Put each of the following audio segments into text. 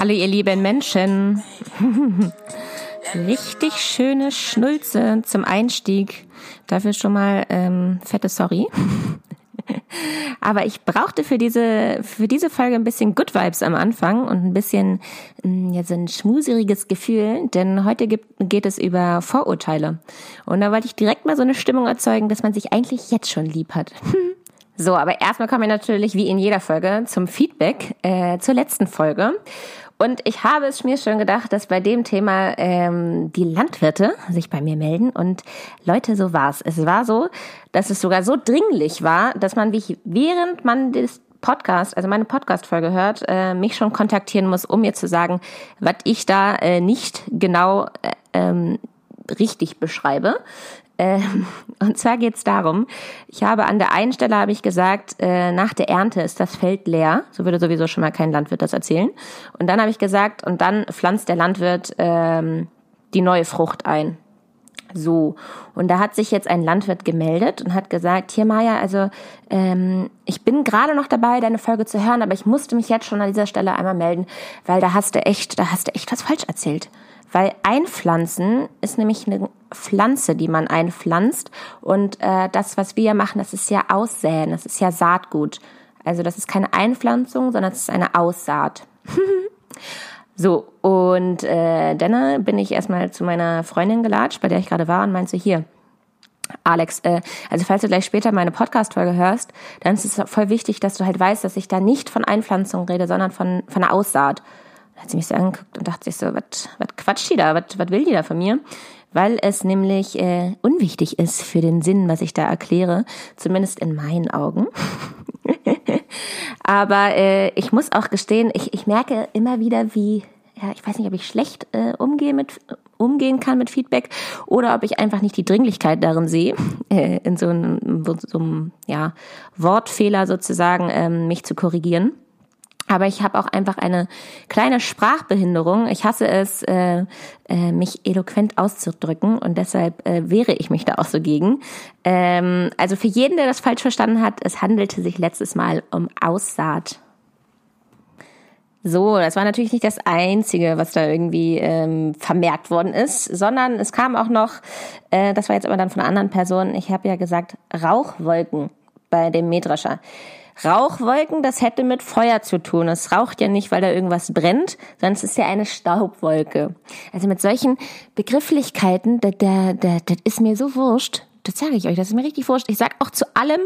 Hallo ihr lieben Menschen. Richtig schöne Schnulze zum Einstieg. Dafür schon mal ähm, fette Sorry. Aber ich brauchte für diese, für diese Folge ein bisschen Good Vibes am Anfang und ein bisschen mm, ja, so ein schmuseriges Gefühl, denn heute gibt, geht es über Vorurteile. Und da wollte ich direkt mal so eine Stimmung erzeugen, dass man sich eigentlich jetzt schon lieb hat. So, aber erstmal kommen wir natürlich wie in jeder Folge zum Feedback äh, zur letzten Folge. Und ich habe es mir schon gedacht, dass bei dem Thema ähm, die Landwirte sich bei mir melden. Und Leute, so war's. Es war so, dass es sogar so dringlich war, dass man mich, während man das Podcast, also meine Podcast-Folge hört, äh, mich schon kontaktieren muss, um mir zu sagen, was ich da äh, nicht genau äh, ähm, richtig beschreibe. Ähm, und zwar geht es darum, ich habe an der einen Stelle habe ich gesagt, äh, nach der Ernte ist das Feld leer. So würde sowieso schon mal kein Landwirt das erzählen. Und dann habe ich gesagt, und dann pflanzt der Landwirt ähm, die neue Frucht ein. So, und da hat sich jetzt ein Landwirt gemeldet und hat gesagt, hier Maja, also ähm, ich bin gerade noch dabei, deine Folge zu hören, aber ich musste mich jetzt schon an dieser Stelle einmal melden, weil da hast du echt, da hast du echt was falsch erzählt. Weil einpflanzen ist nämlich eine Pflanze, die man einpflanzt. Und äh, das, was wir machen, das ist ja Aussäen, das ist ja Saatgut. Also das ist keine Einpflanzung, sondern es ist eine Aussaat. so, und äh, dann bin ich erstmal zu meiner Freundin gelatscht, bei der ich gerade war, und meinte hier, Alex, äh, also falls du gleich später meine Podcast-Folge hörst, dann ist es voll wichtig, dass du halt weißt, dass ich da nicht von Einpflanzung rede, sondern von, von einer Aussaat hat sie mich so angeguckt und dachte sich so, was quatscht die da, was will die da von mir? Weil es nämlich äh, unwichtig ist für den Sinn, was ich da erkläre, zumindest in meinen Augen. Aber äh, ich muss auch gestehen, ich, ich merke immer wieder, wie, ja, ich weiß nicht, ob ich schlecht äh, umgehe mit umgehen kann mit Feedback oder ob ich einfach nicht die Dringlichkeit darin sehe, äh, in so einem, so einem ja, Wortfehler sozusagen ähm, mich zu korrigieren. Aber ich habe auch einfach eine kleine Sprachbehinderung. Ich hasse es, äh, äh, mich eloquent auszudrücken und deshalb äh, wehre ich mich da auch so gegen. Ähm, also für jeden, der das falsch verstanden hat, es handelte sich letztes Mal um Aussaat. So, das war natürlich nicht das Einzige, was da irgendwie ähm, vermerkt worden ist, sondern es kam auch noch, äh, das war jetzt aber dann von einer anderen Person, ich habe ja gesagt, Rauchwolken bei dem Mähdrescher. Rauchwolken, das hätte mit Feuer zu tun. Es raucht ja nicht, weil da irgendwas brennt, sondern es ist ja eine Staubwolke. Also mit solchen Begrifflichkeiten, das, das, das ist mir so wurscht das sage ich euch, das ist mir richtig wurscht. Ich sag auch zu allem,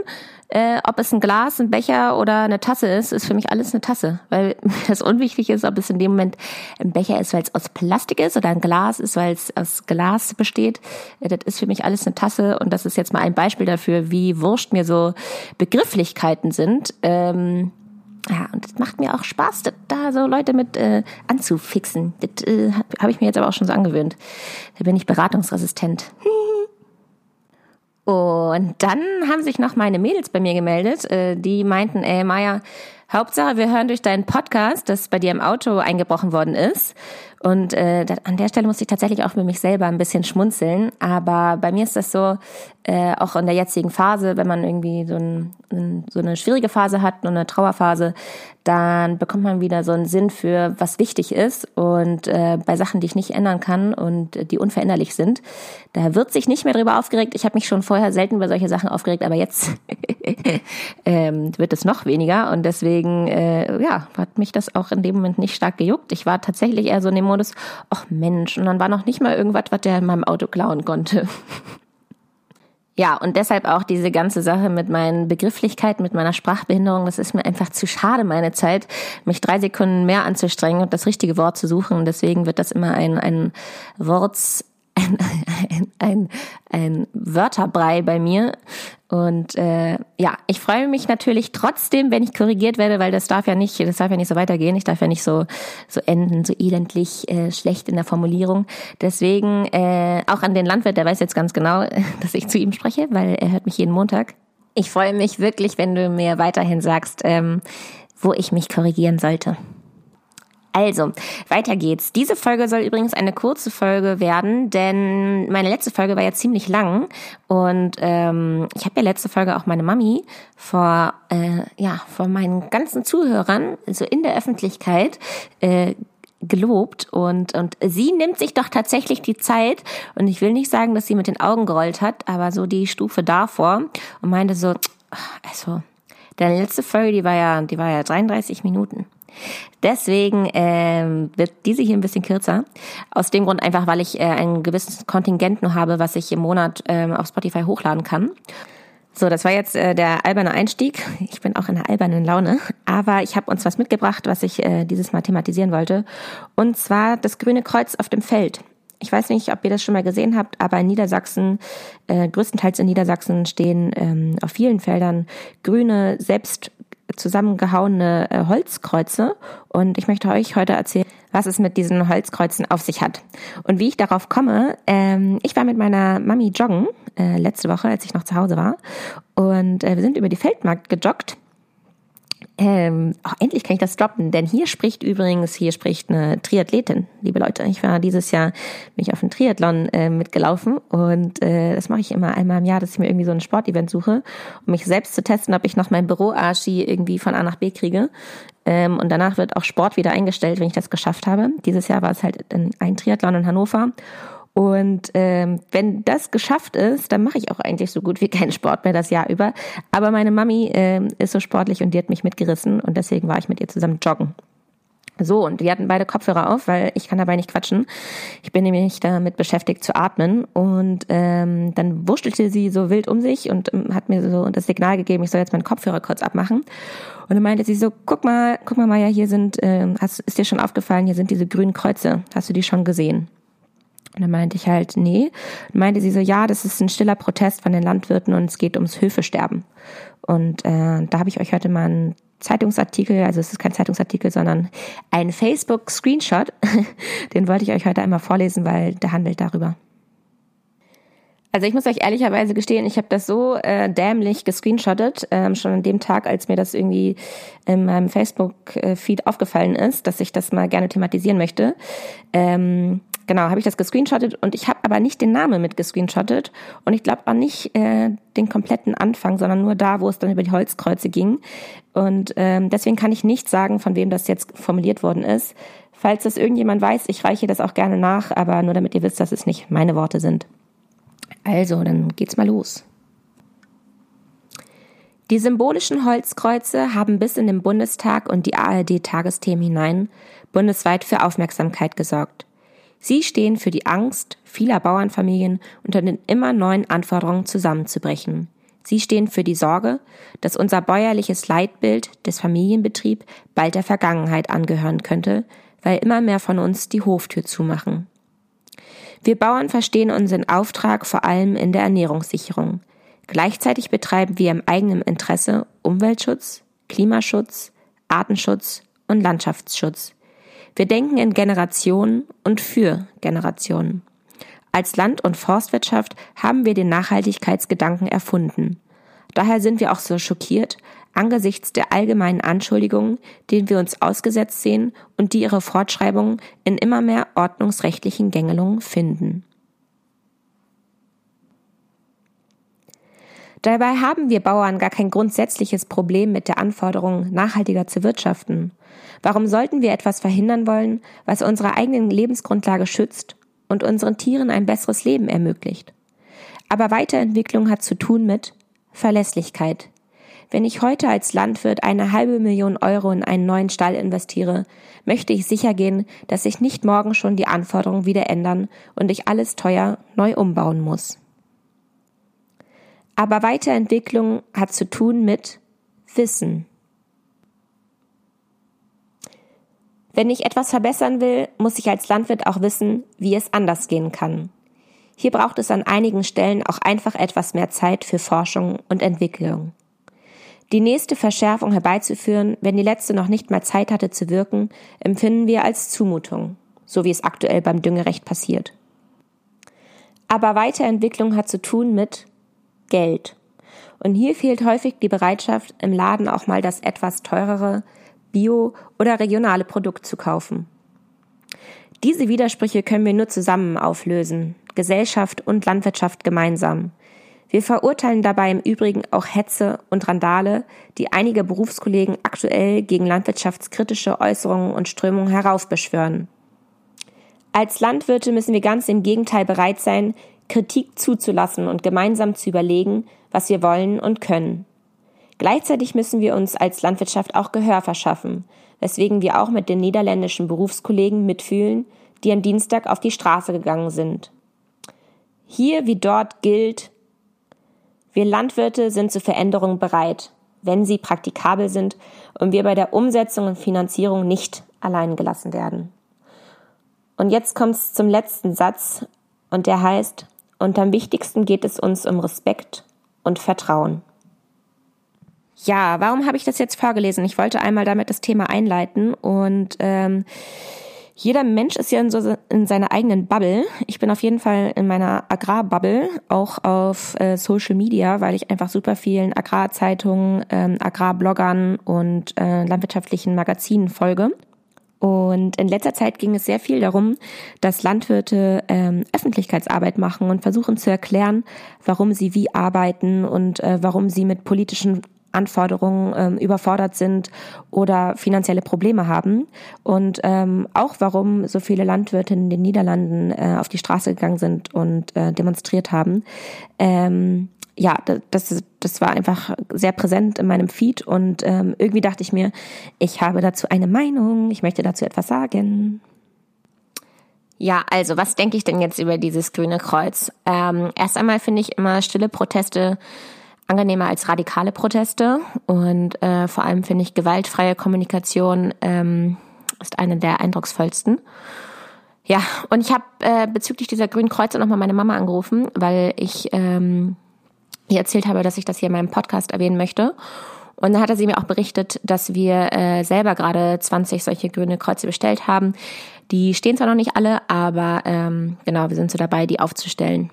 äh, ob es ein Glas, ein Becher oder eine Tasse ist, ist für mich alles eine Tasse. Weil das unwichtig ist, ob es in dem Moment ein Becher ist, weil es aus Plastik ist oder ein Glas ist, weil es aus Glas besteht. Äh, das ist für mich alles eine Tasse und das ist jetzt mal ein Beispiel dafür, wie wurscht mir so Begrifflichkeiten sind. Ähm, ja, und es macht mir auch Spaß, da so Leute mit äh, anzufixen. Das äh, habe ich mir jetzt aber auch schon so angewöhnt. Da bin ich beratungsresistent. Und dann haben sich noch meine Mädels bei mir gemeldet, äh, die meinten, ey Maja, Hauptsache wir hören durch deinen Podcast, dass bei dir im Auto eingebrochen worden ist. Und äh, an der Stelle muss ich tatsächlich auch für mich selber ein bisschen schmunzeln. Aber bei mir ist das so, äh, auch in der jetzigen Phase, wenn man irgendwie so, ein, so eine schwierige Phase hat und eine Trauerphase, dann bekommt man wieder so einen Sinn für, was wichtig ist. Und äh, bei Sachen, die ich nicht ändern kann und die unveränderlich sind, da wird sich nicht mehr drüber aufgeregt. Ich habe mich schon vorher selten über solche Sachen aufgeregt, aber jetzt ähm, wird es noch weniger. Und deswegen, äh, ja, hat mich das auch in dem Moment nicht stark gejuckt. Ich war tatsächlich eher so in dem Modus, ach Mensch, und dann war noch nicht mal irgendwas, was der in meinem Auto klauen konnte. Ja, und deshalb auch diese ganze Sache mit meinen Begrifflichkeiten, mit meiner Sprachbehinderung, das ist mir einfach zu schade, meine Zeit, mich drei Sekunden mehr anzustrengen und das richtige Wort zu suchen. Deswegen wird das immer ein, ein Worts, ein, ein, ein, ein Wörterbrei bei mir. Und äh, ja, ich freue mich natürlich trotzdem, wenn ich korrigiert werde, weil das darf ja nicht, das darf ja nicht so weitergehen. Ich darf ja nicht so so enden, so elendlich äh, schlecht in der Formulierung. Deswegen äh, auch an den Landwirt, der weiß jetzt ganz genau, dass ich zu ihm spreche, weil er hört mich jeden Montag. Ich freue mich wirklich, wenn du mir weiterhin sagst, ähm, wo ich mich korrigieren sollte. Also, weiter geht's. Diese Folge soll übrigens eine kurze Folge werden, denn meine letzte Folge war ja ziemlich lang und ähm, ich habe ja letzte Folge auch meine Mami vor äh, ja vor meinen ganzen Zuhörern, also in der Öffentlichkeit, äh, gelobt und, und sie nimmt sich doch tatsächlich die Zeit und ich will nicht sagen, dass sie mit den Augen gerollt hat, aber so die Stufe davor und meinte so, also, deine letzte Folge, die war ja, die war ja 33 Minuten. Deswegen ähm, wird diese hier ein bisschen kürzer. Aus dem Grund einfach, weil ich äh, ein gewisses Kontingent nur habe, was ich im Monat ähm, auf Spotify hochladen kann. So, das war jetzt äh, der alberne Einstieg. Ich bin auch in einer albernen Laune, aber ich habe uns was mitgebracht, was ich äh, dieses Mal thematisieren wollte. Und zwar das grüne Kreuz auf dem Feld. Ich weiß nicht, ob ihr das schon mal gesehen habt, aber in Niedersachsen, äh, größtenteils in Niedersachsen stehen ähm, auf vielen Feldern grüne, selbst zusammengehauene äh, Holzkreuze. Und ich möchte euch heute erzählen, was es mit diesen Holzkreuzen auf sich hat. Und wie ich darauf komme, ähm, ich war mit meiner Mami joggen äh, letzte Woche, als ich noch zu Hause war. Und äh, wir sind über die Feldmarkt gejoggt ähm, oh, endlich kann ich das droppen, denn hier spricht übrigens, hier spricht eine Triathletin, liebe Leute. Ich war dieses Jahr mich auf einen Triathlon äh, mitgelaufen und äh, das mache ich immer einmal im Jahr, dass ich mir irgendwie so ein Sportevent suche, um mich selbst zu testen, ob ich noch mein Büro-Arschi irgendwie von A nach B kriege. Ähm, und danach wird auch Sport wieder eingestellt, wenn ich das geschafft habe. Dieses Jahr war es halt ein Triathlon in Hannover und ähm, wenn das geschafft ist, dann mache ich auch eigentlich so gut wie keinen Sport mehr das Jahr über. Aber meine Mami ähm, ist so sportlich und die hat mich mitgerissen und deswegen war ich mit ihr zusammen joggen. So, und wir hatten beide Kopfhörer auf, weil ich kann dabei nicht quatschen. Ich bin nämlich damit beschäftigt zu atmen. Und ähm, dann wurstelte sie so wild um sich und ähm, hat mir so das Signal gegeben, ich soll jetzt meinen Kopfhörer kurz abmachen. Und dann meinte sie so, guck mal, guck mal, Maja, hier sind, ähm, hast, ist dir schon aufgefallen, hier sind diese grünen Kreuze. Hast du die schon gesehen? Und dann meinte ich halt, nee. Und meinte sie so, ja, das ist ein stiller Protest von den Landwirten und es geht ums Höfesterben. Und äh, da habe ich euch heute mal einen Zeitungsartikel, also es ist kein Zeitungsartikel, sondern ein Facebook-Screenshot. Den wollte ich euch heute einmal vorlesen, weil der handelt darüber. Also ich muss euch ehrlicherweise gestehen, ich habe das so äh, dämlich gescreenshottet, ähm, schon an dem Tag, als mir das irgendwie in meinem Facebook-Feed aufgefallen ist, dass ich das mal gerne thematisieren möchte. Ähm, genau, habe ich das gescreenshottet und ich habe aber nicht den Namen mit gescreenshottet und ich glaube auch nicht äh, den kompletten Anfang, sondern nur da, wo es dann über die Holzkreuze ging. Und ähm, deswegen kann ich nicht sagen, von wem das jetzt formuliert worden ist. Falls das irgendjemand weiß, ich reiche das auch gerne nach, aber nur damit ihr wisst, dass es nicht meine Worte sind. Also, dann geht's mal los. Die symbolischen Holzkreuze haben bis in den Bundestag und die ARD-Tagesthemen hinein bundesweit für Aufmerksamkeit gesorgt. Sie stehen für die Angst vieler Bauernfamilien unter den immer neuen Anforderungen zusammenzubrechen. Sie stehen für die Sorge, dass unser bäuerliches Leitbild des Familienbetrieb bald der Vergangenheit angehören könnte, weil immer mehr von uns die Hoftür zumachen. Wir Bauern verstehen unseren Auftrag vor allem in der Ernährungssicherung. Gleichzeitig betreiben wir im eigenen Interesse Umweltschutz, Klimaschutz, Artenschutz und Landschaftsschutz. Wir denken in Generationen und für Generationen. Als Land- und Forstwirtschaft haben wir den Nachhaltigkeitsgedanken erfunden. Daher sind wir auch so schockiert angesichts der allgemeinen Anschuldigungen, denen wir uns ausgesetzt sehen und die ihre Fortschreibung in immer mehr ordnungsrechtlichen Gängelungen finden. Dabei haben wir Bauern gar kein grundsätzliches Problem mit der Anforderung, nachhaltiger zu wirtschaften. Warum sollten wir etwas verhindern wollen, was unsere eigenen Lebensgrundlage schützt und unseren Tieren ein besseres Leben ermöglicht? Aber Weiterentwicklung hat zu tun mit Verlässlichkeit. Wenn ich heute als Landwirt eine halbe Million Euro in einen neuen Stall investiere, möchte ich sicher gehen, dass sich nicht morgen schon die Anforderungen wieder ändern und ich alles teuer neu umbauen muss. Aber Weiterentwicklung hat zu tun mit Wissen. Wenn ich etwas verbessern will, muss ich als Landwirt auch wissen, wie es anders gehen kann. Hier braucht es an einigen Stellen auch einfach etwas mehr Zeit für Forschung und Entwicklung. Die nächste Verschärfung herbeizuführen, wenn die letzte noch nicht mal Zeit hatte zu wirken, empfinden wir als Zumutung, so wie es aktuell beim Düngerecht passiert. Aber Weiterentwicklung hat zu tun mit Geld. Und hier fehlt häufig die Bereitschaft, im Laden auch mal das etwas teurere bio oder regionale Produkte zu kaufen. Diese Widersprüche können wir nur zusammen auflösen, Gesellschaft und Landwirtschaft gemeinsam. Wir verurteilen dabei im Übrigen auch Hetze und Randale, die einige Berufskollegen aktuell gegen landwirtschaftskritische Äußerungen und Strömungen heraufbeschwören. Als Landwirte müssen wir ganz im Gegenteil bereit sein, Kritik zuzulassen und gemeinsam zu überlegen, was wir wollen und können. Gleichzeitig müssen wir uns als Landwirtschaft auch Gehör verschaffen, weswegen wir auch mit den niederländischen Berufskollegen mitfühlen, die am Dienstag auf die Straße gegangen sind. Hier wie dort gilt, wir Landwirte sind zu Veränderungen bereit, wenn sie praktikabel sind und wir bei der Umsetzung und Finanzierung nicht allein gelassen werden. Und jetzt kommt es zum letzten Satz und der heißt, und am wichtigsten geht es uns um Respekt und Vertrauen. Ja, warum habe ich das jetzt vorgelesen? Ich wollte einmal damit das Thema einleiten und ähm, jeder Mensch ist ja in, so, in seiner eigenen Bubble. Ich bin auf jeden Fall in meiner Agrarbubble, auch auf äh, Social Media, weil ich einfach super vielen Agrarzeitungen, ähm, Agrarbloggern und äh, landwirtschaftlichen Magazinen folge. Und in letzter Zeit ging es sehr viel darum, dass Landwirte ähm, Öffentlichkeitsarbeit machen und versuchen zu erklären, warum sie wie arbeiten und äh, warum sie mit politischen Anforderungen ähm, überfordert sind oder finanzielle Probleme haben. Und ähm, auch warum so viele Landwirte in den Niederlanden äh, auf die Straße gegangen sind und äh, demonstriert haben. Ähm, ja, das, das war einfach sehr präsent in meinem Feed und ähm, irgendwie dachte ich mir, ich habe dazu eine Meinung, ich möchte dazu etwas sagen. Ja, also was denke ich denn jetzt über dieses grüne Kreuz? Ähm, erst einmal finde ich immer stille Proteste angenehmer als radikale Proteste und äh, vor allem finde ich gewaltfreie Kommunikation ähm, ist eine der eindrucksvollsten. Ja, und ich habe äh, bezüglich dieser grünen Kreuze nochmal meine Mama angerufen, weil ich ähm, ihr erzählt habe, dass ich das hier in meinem Podcast erwähnen möchte. Und dann hatte sie mir auch berichtet, dass wir äh, selber gerade 20 solche grüne Kreuze bestellt haben. Die stehen zwar noch nicht alle, aber ähm, genau, wir sind so dabei, die aufzustellen.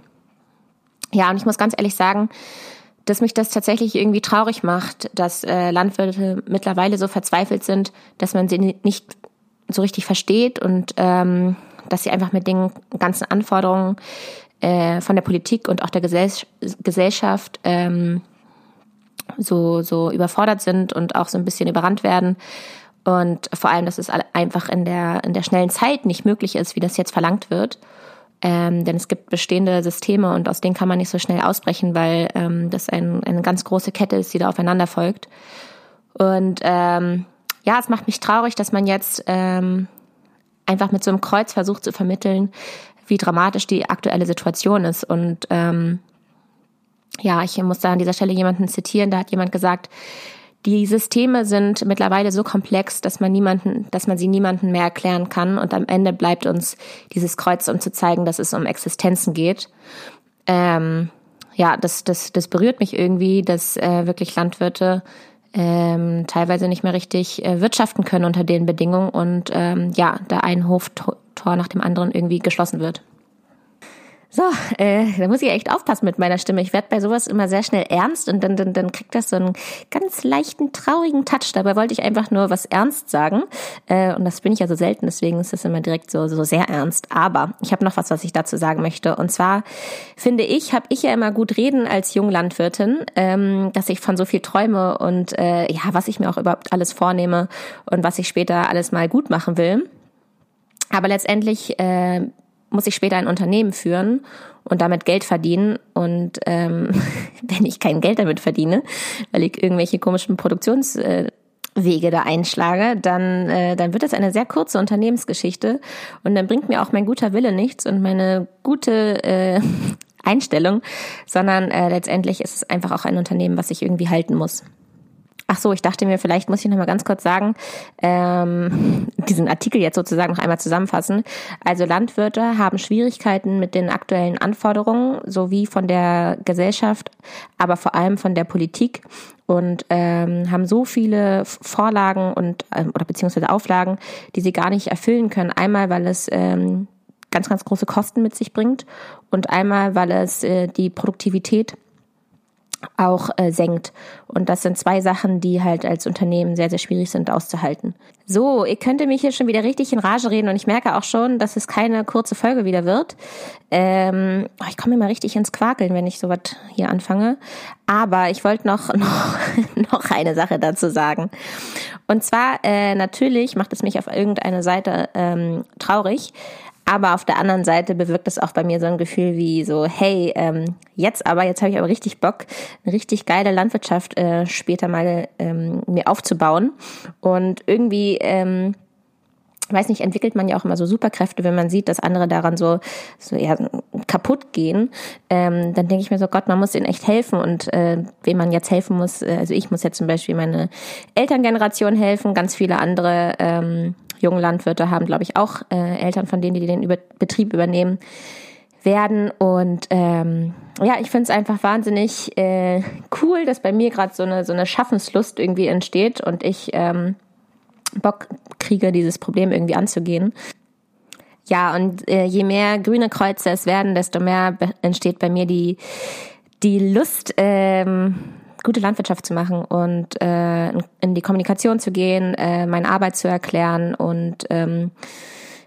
Ja, und ich muss ganz ehrlich sagen, dass mich das tatsächlich irgendwie traurig macht, dass äh, Landwirte mittlerweile so verzweifelt sind, dass man sie nicht so richtig versteht und ähm, dass sie einfach mit den ganzen Anforderungen äh, von der Politik und auch der Gesell Gesellschaft ähm, so, so überfordert sind und auch so ein bisschen überrannt werden. Und vor allem, dass es einfach in der, in der schnellen Zeit nicht möglich ist, wie das jetzt verlangt wird ähm, denn es gibt bestehende Systeme und aus denen kann man nicht so schnell ausbrechen, weil ähm, das ein, eine ganz große Kette ist, die da aufeinander folgt. Und ähm, ja, es macht mich traurig, dass man jetzt ähm, einfach mit so einem Kreuz versucht zu vermitteln, wie dramatisch die aktuelle Situation ist. Und ähm, ja, ich muss da an dieser Stelle jemanden zitieren, da hat jemand gesagt, die Systeme sind mittlerweile so komplex, dass man niemanden, dass man sie niemanden mehr erklären kann. Und am Ende bleibt uns dieses Kreuz, um zu zeigen, dass es um Existenzen geht. Ähm, ja, das, das, das berührt mich irgendwie, dass äh, wirklich Landwirte ähm, teilweise nicht mehr richtig äh, wirtschaften können unter den Bedingungen und ähm, ja, da ein Hoftor nach dem anderen irgendwie geschlossen wird. So, äh, da muss ich echt aufpassen mit meiner Stimme. Ich werde bei sowas immer sehr schnell ernst und dann, dann, dann kriegt das so einen ganz leichten, traurigen Touch. Dabei wollte ich einfach nur was ernst sagen. Äh, und das bin ich ja so selten, deswegen ist das immer direkt so, so sehr ernst. Aber ich habe noch was, was ich dazu sagen möchte. Und zwar finde ich, habe ich ja immer gut reden als Junglandwirtin, ähm, dass ich von so viel träume und äh, ja, was ich mir auch überhaupt alles vornehme und was ich später alles mal gut machen will. Aber letztendlich äh, muss ich später ein Unternehmen führen und damit Geld verdienen. Und ähm, wenn ich kein Geld damit verdiene, weil ich irgendwelche komischen Produktionswege da einschlage, dann, äh, dann wird das eine sehr kurze Unternehmensgeschichte und dann bringt mir auch mein guter Wille nichts und meine gute äh, Einstellung, sondern äh, letztendlich ist es einfach auch ein Unternehmen, was ich irgendwie halten muss. Ach so, ich dachte mir, vielleicht muss ich noch mal ganz kurz sagen, ähm, diesen Artikel jetzt sozusagen noch einmal zusammenfassen. Also Landwirte haben Schwierigkeiten mit den aktuellen Anforderungen sowie von der Gesellschaft, aber vor allem von der Politik und ähm, haben so viele Vorlagen und ähm, oder beziehungsweise Auflagen, die sie gar nicht erfüllen können. Einmal, weil es ähm, ganz, ganz große Kosten mit sich bringt und einmal, weil es äh, die Produktivität auch äh, senkt. Und das sind zwei Sachen, die halt als Unternehmen sehr, sehr schwierig sind auszuhalten. So, ihr könnt mich hier schon wieder richtig in Rage reden und ich merke auch schon, dass es keine kurze Folge wieder wird. Ähm, oh, ich komme immer richtig ins Quakeln, wenn ich sowas hier anfange. Aber ich wollte noch, noch, noch eine Sache dazu sagen. Und zwar, äh, natürlich macht es mich auf irgendeine Seite ähm, traurig, aber auf der anderen Seite bewirkt es auch bei mir so ein Gefühl wie so, hey, ähm, jetzt aber, jetzt habe ich aber richtig Bock, eine richtig geile Landwirtschaft äh, später mal ähm, mir aufzubauen. Und irgendwie, ähm, weiß nicht, entwickelt man ja auch immer so Superkräfte, wenn man sieht, dass andere daran so, so ja, kaputt gehen. Ähm, dann denke ich mir so, Gott, man muss ihnen echt helfen. Und äh, wem man jetzt helfen muss, äh, also ich muss jetzt zum Beispiel meine Elterngeneration helfen, ganz viele andere ähm, jungen Landwirte haben, glaube ich, auch äh, Eltern von denen, die den über Betrieb übernehmen werden. Und ähm, ja, ich finde es einfach wahnsinnig äh, cool, dass bei mir gerade so eine, so eine Schaffenslust irgendwie entsteht und ich ähm, Bock kriege, dieses Problem irgendwie anzugehen. Ja, und äh, je mehr grüne Kreuze es werden, desto mehr entsteht bei mir die, die Lust, ähm, gute Landwirtschaft zu machen und äh, in die Kommunikation zu gehen, äh, meine Arbeit zu erklären und ähm,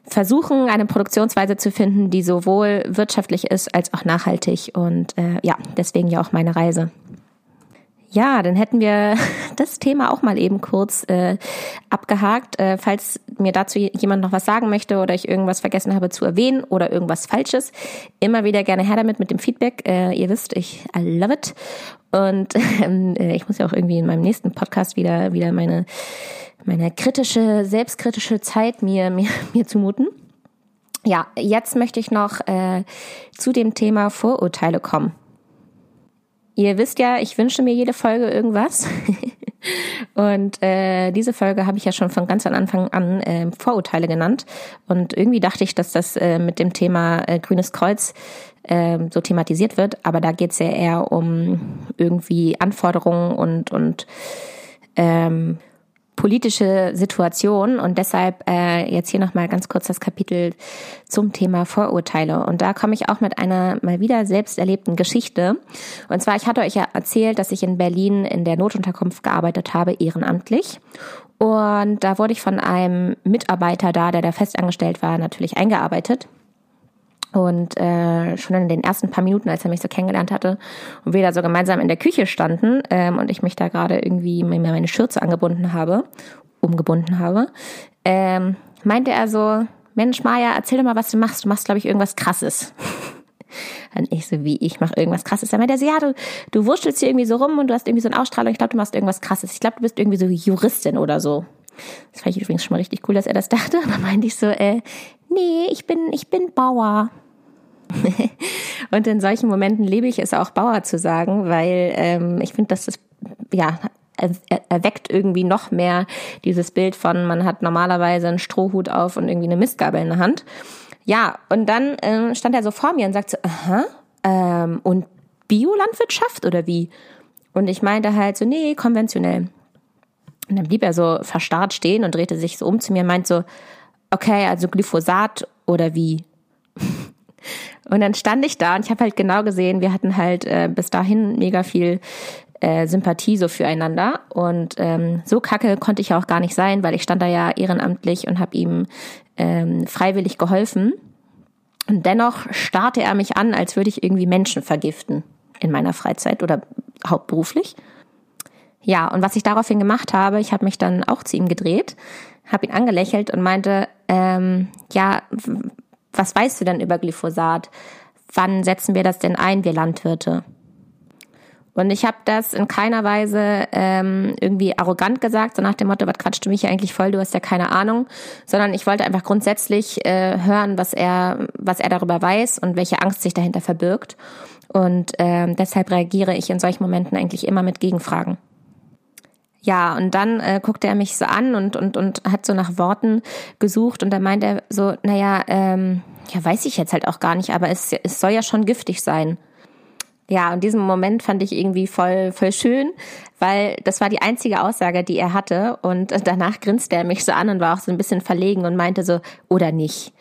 versuchen, eine Produktionsweise zu finden, die sowohl wirtschaftlich ist als auch nachhaltig. Und äh, ja, deswegen ja auch meine Reise. Ja, dann hätten wir das Thema auch mal eben kurz äh, abgehakt. Äh, falls mir dazu jemand noch was sagen möchte oder ich irgendwas vergessen habe zu erwähnen oder irgendwas Falsches, immer wieder gerne her damit mit dem Feedback. Äh, ihr wisst, ich I love it. Und ähm, äh, ich muss ja auch irgendwie in meinem nächsten Podcast wieder wieder meine meine kritische, selbstkritische Zeit mir mir, mir zumuten. Ja, jetzt möchte ich noch äh, zu dem Thema Vorurteile kommen. Ihr wisst ja, ich wünsche mir jede Folge irgendwas. Und äh, diese Folge habe ich ja schon von ganz am Anfang an äh, Vorurteile genannt. Und irgendwie dachte ich, dass das äh, mit dem Thema äh, Grünes Kreuz äh, so thematisiert wird. Aber da geht es ja eher um irgendwie Anforderungen und, und ähm, politische Situation und deshalb äh, jetzt hier nochmal ganz kurz das Kapitel zum Thema Vorurteile. Und da komme ich auch mit einer mal wieder selbst erlebten Geschichte. Und zwar, ich hatte euch ja erzählt, dass ich in Berlin in der Notunterkunft gearbeitet habe, ehrenamtlich. Und da wurde ich von einem Mitarbeiter da, der da festangestellt war, natürlich eingearbeitet. Und äh, schon in den ersten paar Minuten, als er mich so kennengelernt hatte und wir da so gemeinsam in der Küche standen ähm, und ich mich da gerade irgendwie mir meine Schürze angebunden habe, umgebunden habe, ähm, meinte er so, Mensch, Maja, erzähl doch mal, was du machst. Du machst, glaube ich, irgendwas Krasses. Und ich so, wie, ich mache irgendwas Krasses. Dann meinte er so, ja, du, du wurschtelst hier irgendwie so rum und du hast irgendwie so eine Ausstrahlung. Ich glaube, du machst irgendwas Krasses. Ich glaube, du bist irgendwie so Juristin oder so. Das fand ich übrigens schon mal richtig cool, dass er das dachte. Dann meinte ich so, äh, nee, ich bin, ich bin Bauer. Und in solchen Momenten lebe ich es auch Bauer zu sagen, weil ähm, ich finde, dass das ja erweckt irgendwie noch mehr dieses Bild von, man hat normalerweise einen Strohhut auf und irgendwie eine Mistgabel in der Hand. Ja, und dann ähm, stand er so vor mir und sagte, aha, ähm, und Biolandwirtschaft oder wie? Und ich meinte halt so, nee, konventionell. Und dann blieb er so verstarrt stehen und drehte sich so um zu mir und meint so, okay, also Glyphosat oder wie? Und dann stand ich da und ich habe halt genau gesehen, wir hatten halt äh, bis dahin mega viel äh, Sympathie so füreinander. Und ähm, so kacke konnte ich ja auch gar nicht sein, weil ich stand da ja ehrenamtlich und habe ihm ähm, freiwillig geholfen. Und dennoch starrte er mich an, als würde ich irgendwie Menschen vergiften in meiner Freizeit oder hauptberuflich. Ja, und was ich daraufhin gemacht habe, ich habe mich dann auch zu ihm gedreht, habe ihn angelächelt und meinte, ähm, ja, was weißt du denn über Glyphosat? Wann setzen wir das denn ein, wir Landwirte? Und ich habe das in keiner Weise ähm, irgendwie arrogant gesagt, so nach dem Motto, was quatscht du mich eigentlich voll, du hast ja keine Ahnung, sondern ich wollte einfach grundsätzlich äh, hören, was er, was er darüber weiß und welche Angst sich dahinter verbirgt. Und ähm, deshalb reagiere ich in solchen Momenten eigentlich immer mit Gegenfragen. Ja, und dann äh, guckte er mich so an und, und, und hat so nach Worten gesucht und da meint er so, naja, ähm, ja, weiß ich jetzt halt auch gar nicht, aber es, es soll ja schon giftig sein. Ja, und diesen Moment fand ich irgendwie voll, voll schön, weil das war die einzige Aussage, die er hatte. Und danach grinste er mich so an und war auch so ein bisschen verlegen und meinte so, oder nicht.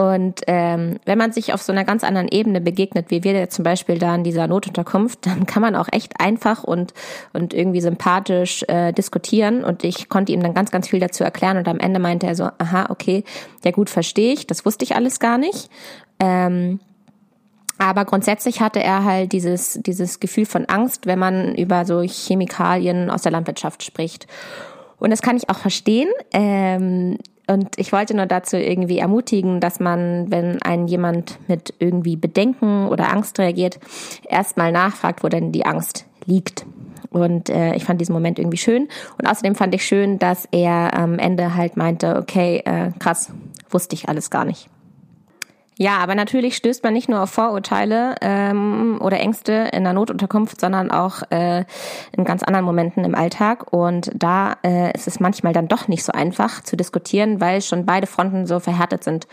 Und ähm, wenn man sich auf so einer ganz anderen Ebene begegnet, wie wir zum Beispiel da in dieser Notunterkunft, dann kann man auch echt einfach und, und irgendwie sympathisch äh, diskutieren. Und ich konnte ihm dann ganz, ganz viel dazu erklären. Und am Ende meinte er so, aha, okay, ja gut, verstehe ich, das wusste ich alles gar nicht. Ähm, aber grundsätzlich hatte er halt dieses, dieses Gefühl von Angst, wenn man über so Chemikalien aus der Landwirtschaft spricht. Und das kann ich auch verstehen. Ähm, und ich wollte nur dazu irgendwie ermutigen, dass man, wenn ein jemand mit irgendwie Bedenken oder Angst reagiert, erstmal nachfragt, wo denn die Angst liegt. Und äh, ich fand diesen Moment irgendwie schön. Und außerdem fand ich schön, dass er am Ende halt meinte, okay, äh, krass, wusste ich alles gar nicht. Ja, aber natürlich stößt man nicht nur auf Vorurteile ähm, oder Ängste in der Notunterkunft, sondern auch äh, in ganz anderen Momenten im Alltag. Und da äh, ist es manchmal dann doch nicht so einfach zu diskutieren, weil schon beide Fronten so verhärtet sind.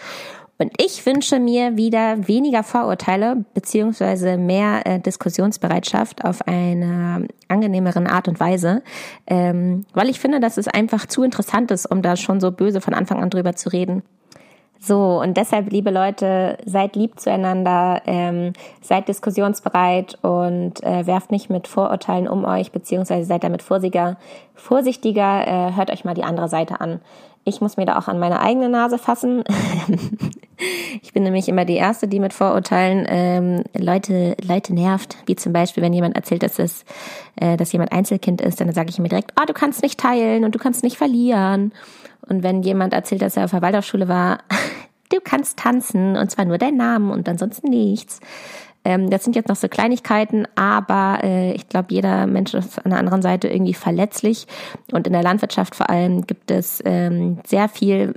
Und ich wünsche mir wieder weniger Vorurteile beziehungsweise mehr äh, Diskussionsbereitschaft auf eine angenehmeren Art und Weise, ähm, weil ich finde, dass es einfach zu interessant ist, um da schon so böse von Anfang an drüber zu reden. So, und deshalb, liebe Leute, seid lieb zueinander, ähm, seid diskussionsbereit und äh, werft nicht mit Vorurteilen um euch, beziehungsweise seid damit vorsichtiger, vorsichtiger äh, hört euch mal die andere Seite an. Ich muss mir da auch an meine eigene Nase fassen. ich bin nämlich immer die Erste, die mit Vorurteilen ähm, Leute, Leute nervt. Wie zum Beispiel, wenn jemand erzählt, dass, es, äh, dass jemand Einzelkind ist, dann sage ich mir direkt, oh, du kannst nicht teilen und du kannst nicht verlieren. Und wenn jemand erzählt, dass er auf der Waldorfschule war, du kannst tanzen und zwar nur deinen Namen und ansonsten nichts. Ähm, das sind jetzt noch so Kleinigkeiten, aber äh, ich glaube, jeder Mensch ist an der anderen Seite irgendwie verletzlich. Und in der Landwirtschaft vor allem gibt es ähm, sehr viel,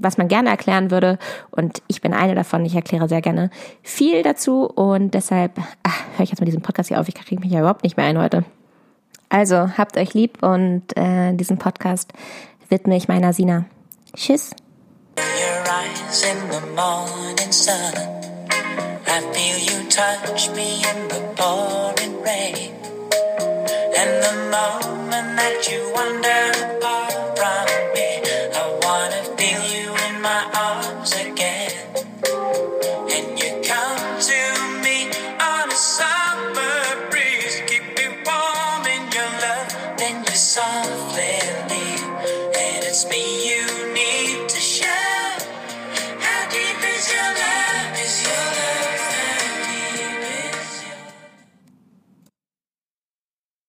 was man gerne erklären würde. Und ich bin eine davon. Ich erkläre sehr gerne viel dazu. Und deshalb höre ich jetzt mal diesen Podcast hier auf. Ich kriege mich ja überhaupt nicht mehr ein heute. Also habt euch lieb und äh, diesen Podcast widme ich meiner Sina. Tschüss. Touch me in the pouring rain. And the moment that you apart.